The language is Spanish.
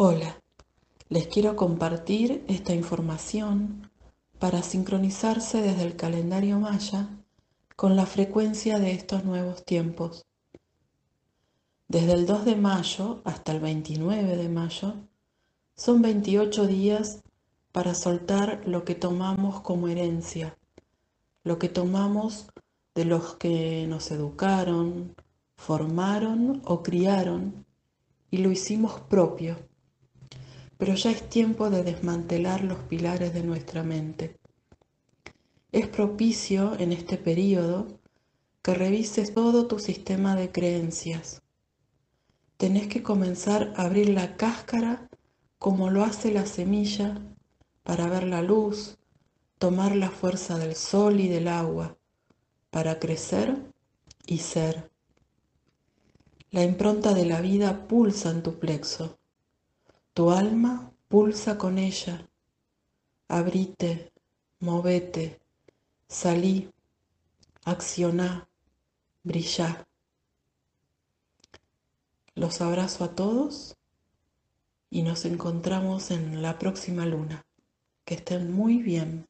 Hola, les quiero compartir esta información para sincronizarse desde el calendario maya con la frecuencia de estos nuevos tiempos. Desde el 2 de mayo hasta el 29 de mayo son 28 días para soltar lo que tomamos como herencia, lo que tomamos de los que nos educaron, formaron o criaron y lo hicimos propio pero ya es tiempo de desmantelar los pilares de nuestra mente. Es propicio en este periodo que revises todo tu sistema de creencias. Tenés que comenzar a abrir la cáscara como lo hace la semilla para ver la luz, tomar la fuerza del sol y del agua, para crecer y ser. La impronta de la vida pulsa en tu plexo tu alma pulsa con ella. Abrite, movete, salí, accioná, brillá. Los abrazo a todos y nos encontramos en la próxima luna. Que estén muy bien.